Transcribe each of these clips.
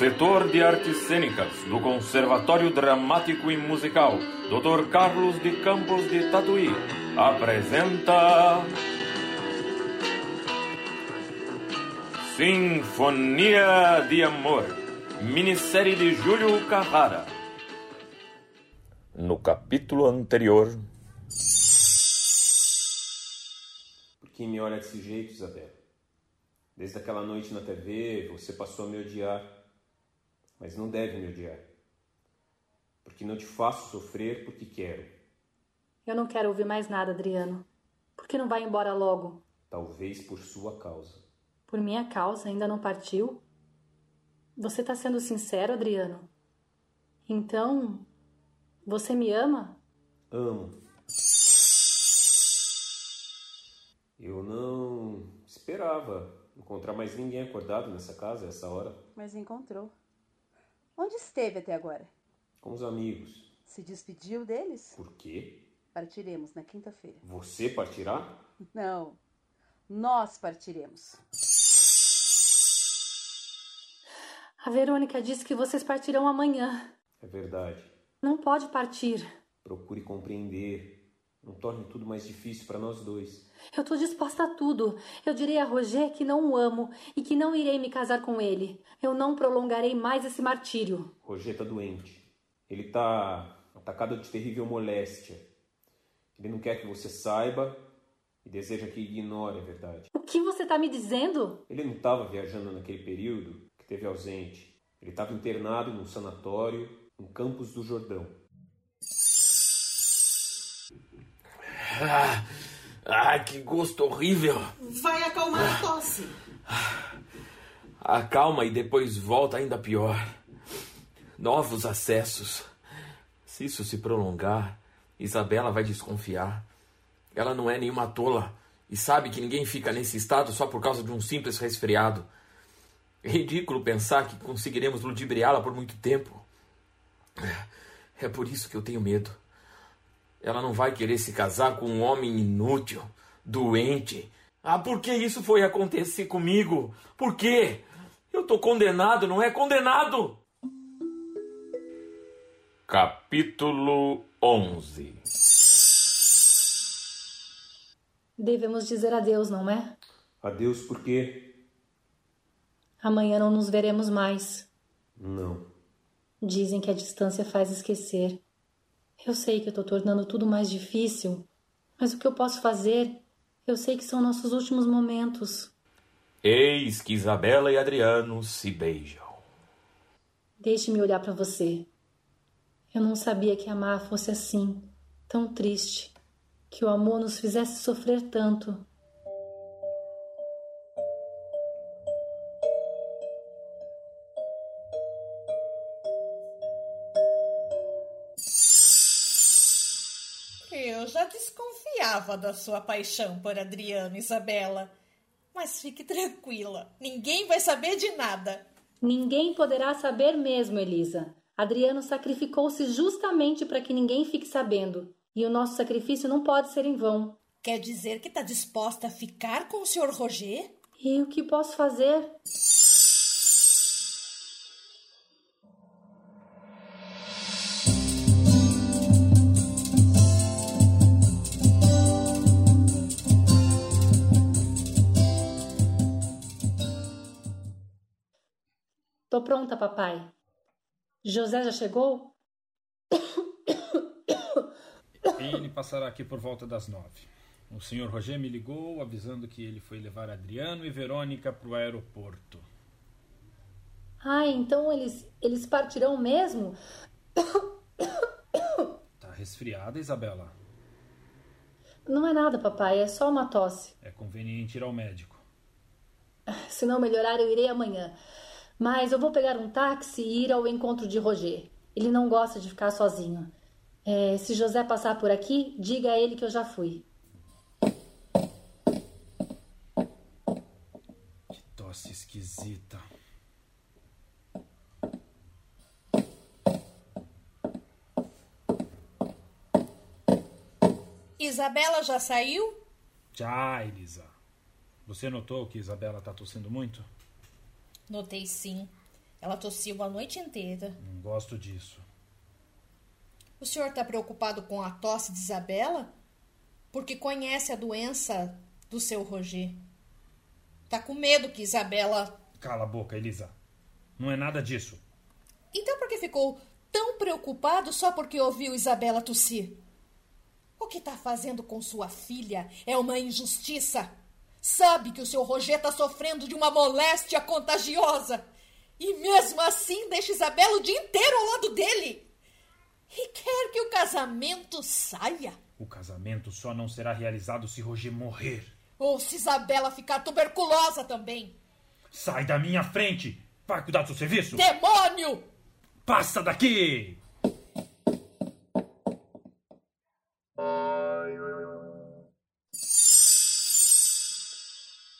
setor de artes cênicas do Conservatório Dramático e Musical, Dr. Carlos de Campos de Tatuí, apresenta. Sinfonia de Amor, minissérie de Júlio Carrara. No capítulo anterior. Por que me olha desse jeito, Isabel? Desde aquela noite na TV, você passou a me odiar, mas não deve me odiar. Porque não te faço sofrer porque quero. Eu não quero ouvir mais nada, Adriano. Por que não vai embora logo? Talvez por sua causa. Por minha causa, ainda não partiu? Você está sendo sincero, Adriano? Então, você me ama? Amo. Eu não esperava encontrar mais ninguém acordado nessa casa a essa hora. Mas encontrou. Onde esteve até agora? Com os amigos. Se despediu deles? Por quê? Partiremos na quinta-feira. Você partirá? Não. Nós partiremos. A Verônica disse que vocês partirão amanhã. É verdade. Não pode partir. Procure compreender. Não torne tudo mais difícil para nós dois. Eu estou disposta a tudo. Eu direi a Roger que não o amo e que não irei me casar com ele. Eu não prolongarei mais esse martírio. Roger está doente. Ele está atacado de terrível moléstia. Ele não quer que você saiba e deseja que ignore a verdade. O que você está me dizendo? Ele não estava viajando naquele período esteve ausente. Ele estava internado num sanatório em Campos do Jordão. Ah, ah, que gosto horrível! Vai acalmar a tosse. Acalma e depois volta ainda pior. Novos acessos. Se isso se prolongar, Isabela vai desconfiar. Ela não é nenhuma tola e sabe que ninguém fica nesse estado só por causa de um simples resfriado. É ridículo pensar que conseguiremos ludibriá-la por muito tempo. É por isso que eu tenho medo. Ela não vai querer se casar com um homem inútil, doente. Ah, por que isso foi acontecer comigo? Por quê? Eu tô condenado, não é condenado? Capítulo 11 Devemos dizer adeus, não é? Adeus por quê? Amanhã não nos veremos mais. Não. Dizem que a distância faz esquecer. Eu sei que eu estou tornando tudo mais difícil, mas o que eu posso fazer? Eu sei que são nossos últimos momentos. Eis que Isabela e Adriano se beijam. Deixe-me olhar para você. Eu não sabia que amar fosse assim, tão triste, que o amor nos fizesse sofrer tanto. Eu já desconfiava da sua paixão por Adriano, Isabela. Mas fique tranquila, ninguém vai saber de nada. Ninguém poderá saber mesmo, Elisa. Adriano sacrificou-se justamente para que ninguém fique sabendo. E o nosso sacrifício não pode ser em vão. Quer dizer que está disposta a ficar com o Sr. Roger? E o que posso fazer? Tô pronta, papai. José já chegou? Ele passará aqui por volta das nove. O senhor Roger me ligou avisando que ele foi levar Adriano e Verônica para o aeroporto. Ah, então eles, eles partirão mesmo? Tá resfriada, Isabela? Não é nada, papai, é só uma tosse. É conveniente ir ao médico. Se não melhorar, eu irei amanhã. Mas eu vou pegar um táxi e ir ao encontro de Roger. Ele não gosta de ficar sozinho. É, se José passar por aqui, diga a ele que eu já fui. Que tosse esquisita. Isabela já saiu? Já, Elisa. Você notou que Isabela tá tossindo muito? Notei sim. Ela tossiu a noite inteira. Não gosto disso. O senhor está preocupado com a tosse de Isabela? Porque conhece a doença do seu Roger. Tá com medo que Isabela. Cala a boca, Elisa. Não é nada disso. Então por que ficou tão preocupado só porque ouviu Isabela tossir? O que está fazendo com sua filha é uma injustiça. Sabe que o seu Roger está sofrendo de uma moléstia contagiosa. E mesmo assim deixa Isabela o dia inteiro ao lado dele. E quer que o casamento saia. O casamento só não será realizado se Roger morrer. Ou se Isabela ficar tuberculosa também. Sai da minha frente! Vai cuidar do seu serviço! Demônio! Passa daqui!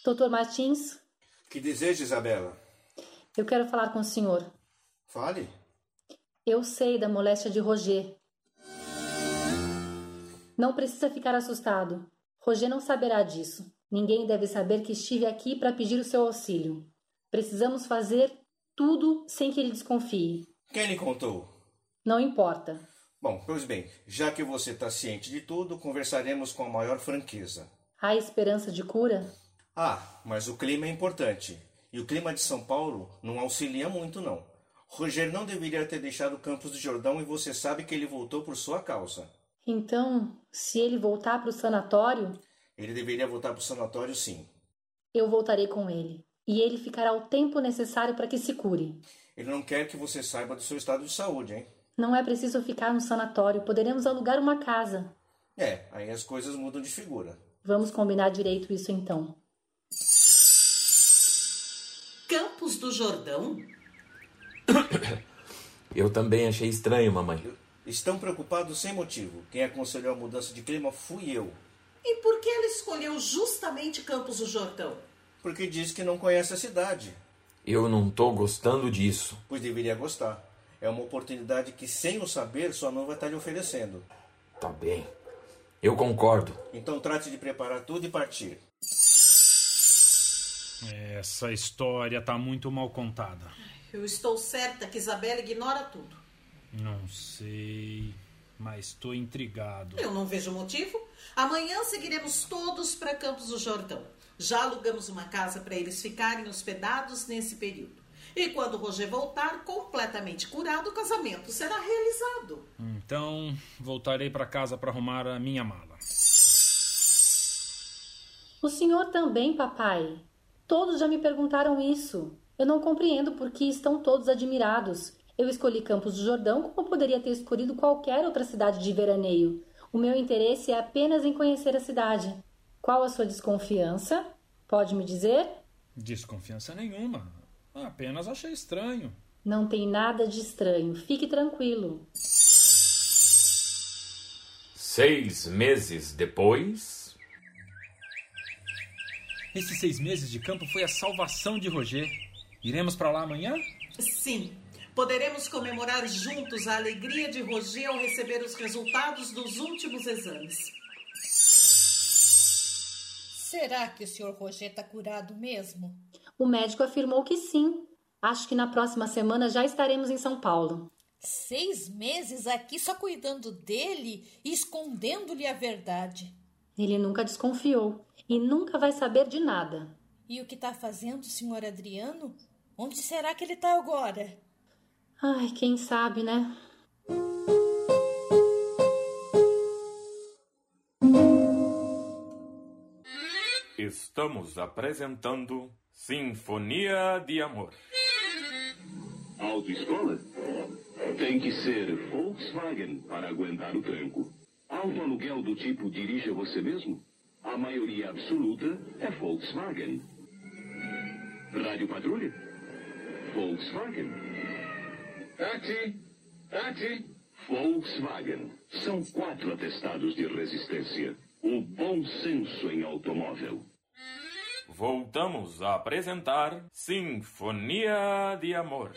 Doutor Martins, Que deseja, Isabela? eu quero falar com o senhor. Fale. Eu sei da moléstia de Roger. Não precisa ficar assustado. Roger não saberá disso. Ninguém deve saber que estive aqui para pedir o seu auxílio. Precisamos fazer tudo sem que ele desconfie. Quem lhe contou? Não importa. Bom, pois bem, já que você está ciente de tudo, conversaremos com a maior franqueza. Há esperança de cura? Ah, mas o clima é importante. E o clima de São Paulo não auxilia muito, não. Roger não deveria ter deixado Campos do Jordão e você sabe que ele voltou por sua causa. Então, se ele voltar para o sanatório, Ele deveria voltar para o sanatório, sim. eu voltarei com ele. E ele ficará o tempo necessário para que se cure. Ele não quer que você saiba do seu estado de saúde, hein? Não é preciso ficar no sanatório, poderemos alugar uma casa. É, aí as coisas mudam de figura. Vamos combinar direito isso então. Campos do Jordão? Eu também achei estranho, mamãe. Estão preocupados sem motivo. Quem aconselhou a mudança de clima fui eu. E por que ela escolheu justamente Campos do Jordão? Porque diz que não conhece a cidade. Eu não tô gostando disso. Pois deveria gostar. É uma oportunidade que, sem o saber, sua mãe vai estar lhe oferecendo. Tá bem. Eu concordo. Então trate de preparar tudo e partir. Essa história tá muito mal contada. Eu estou certa que Isabela ignora tudo. Não sei, mas estou intrigado. Eu não vejo motivo. Amanhã seguiremos todos para Campos do Jordão. Já alugamos uma casa para eles ficarem hospedados nesse período. E quando o Roger voltar, completamente curado, o casamento será realizado. Então, voltarei para casa para arrumar a minha mala. O senhor também, papai. Todos já me perguntaram isso. Eu não compreendo por que estão todos admirados. Eu escolhi Campos do Jordão como poderia ter escolhido qualquer outra cidade de veraneio. O meu interesse é apenas em conhecer a cidade. Qual a sua desconfiança? Pode me dizer? Desconfiança nenhuma. Apenas achei estranho. Não tem nada de estranho. Fique tranquilo. Seis meses depois. Esses seis meses de campo foi a salvação de Roger. Iremos para lá amanhã? Sim, poderemos comemorar juntos a alegria de Roger ao receber os resultados dos últimos exames. Será que o senhor Roger está curado mesmo? O médico afirmou que sim. Acho que na próxima semana já estaremos em São Paulo. Seis meses aqui só cuidando dele e escondendo-lhe a verdade. Ele nunca desconfiou e nunca vai saber de nada. E o que está fazendo o senhor Adriano? Onde será que ele está agora? Ai, quem sabe, né? Estamos apresentando Sinfonia de Amor. Autoescola? Tem que ser Volkswagen para aguentar o tranco. Auto aluguel do tipo dirija você mesmo? A maioria absoluta é Volkswagen. Rádio Patrulha? Volkswagen. Táxi! Táxi! Volkswagen. São quatro atestados de resistência. O bom senso em automóvel. Voltamos a apresentar Sinfonia de Amor.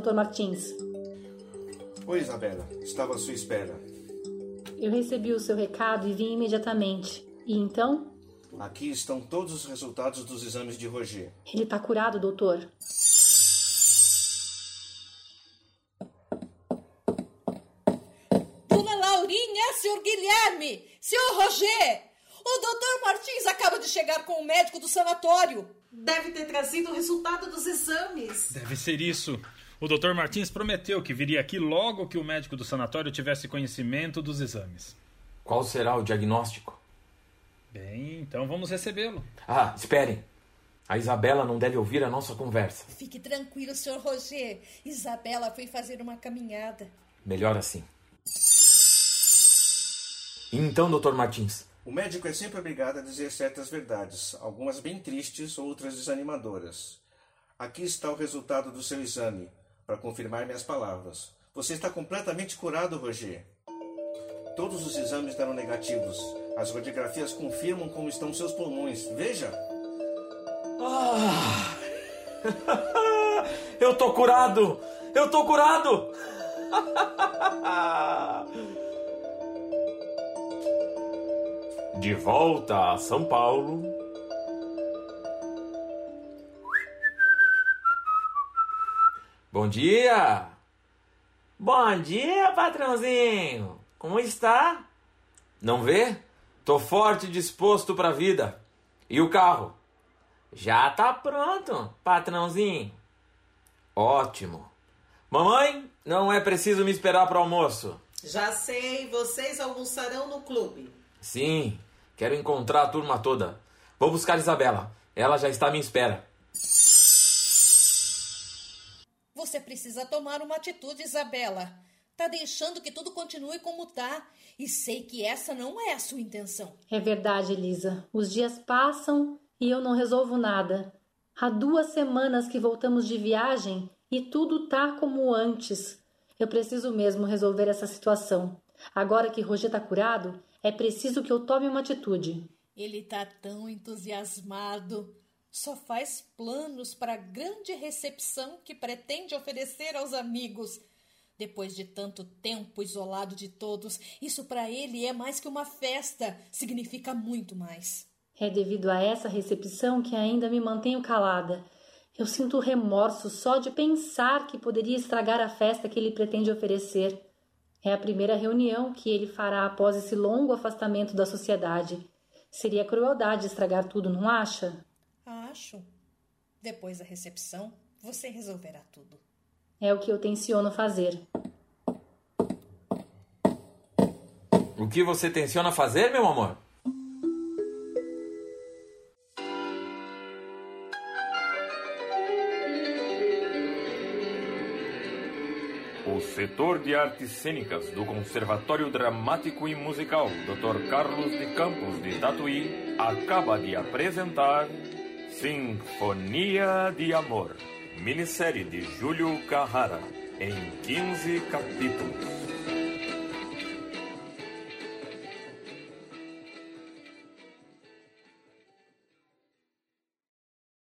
Dr. Martins. Oi, Isabela. Estava à sua espera. Eu recebi o seu recado e vim imediatamente. E então? Aqui estão todos os resultados dos exames de Roger. Ele está curado, doutor. Dona Laurinha, senhor Guilherme, senhor Roger, o doutor Martins acaba de chegar com o médico do sanatório. Deve ter trazido o resultado dos exames. Deve ser isso. O Dr. Martins prometeu que viria aqui logo que o médico do sanatório tivesse conhecimento dos exames. Qual será o diagnóstico? Bem, então vamos recebê-lo. Ah, esperem. A Isabela não deve ouvir a nossa conversa. Fique tranquilo, senhor Roger. Isabela foi fazer uma caminhada. Melhor assim. Então, Dr. Martins, O médico é sempre obrigado a dizer certas verdades, algumas bem tristes, outras desanimadoras. Aqui está o resultado do seu exame, para confirmar minhas palavras. Você está completamente curado, Roger. Todos os exames deram negativos. As radiografias confirmam como estão seus pulmões. Veja! Ah! Eu tô curado! Eu tô curado! De volta a São Paulo. Bom dia! Bom dia, patrãozinho! Como está? Não vê? Tô forte e disposto pra vida. E o carro? Já tá pronto, patrãozinho. Ótimo. Mamãe, não é preciso me esperar para almoço. Já sei, vocês almoçarão no clube. Sim, quero encontrar a turma toda. Vou buscar Isabela. Ela já está à minha espera. Você precisa tomar uma atitude, Isabela. Tá deixando que tudo continue como tá. E sei que essa não é a sua intenção. É verdade, Elisa. Os dias passam e eu não resolvo nada. Há duas semanas que voltamos de viagem e tudo tá como antes. Eu preciso mesmo resolver essa situação. Agora que Roger tá curado, é preciso que eu tome uma atitude. Ele tá tão entusiasmado. Só faz planos para a grande recepção que pretende oferecer aos amigos. Depois de tanto tempo isolado de todos, isso para ele é mais que uma festa, significa muito mais. É devido a essa recepção que ainda me mantenho calada. Eu sinto remorso só de pensar que poderia estragar a festa que ele pretende oferecer. É a primeira reunião que ele fará após esse longo afastamento da sociedade. Seria crueldade estragar tudo, não acha? Acho. Depois da recepção, você resolverá tudo. É o que eu tenciono fazer. O que você tenciona fazer, meu amor? O setor de artes cênicas do Conservatório Dramático e Musical Dr. Carlos de Campos de Tatuí acaba de apresentar Sinfonia de Amor, minissérie de Júlio Carrara, em 15 capítulos.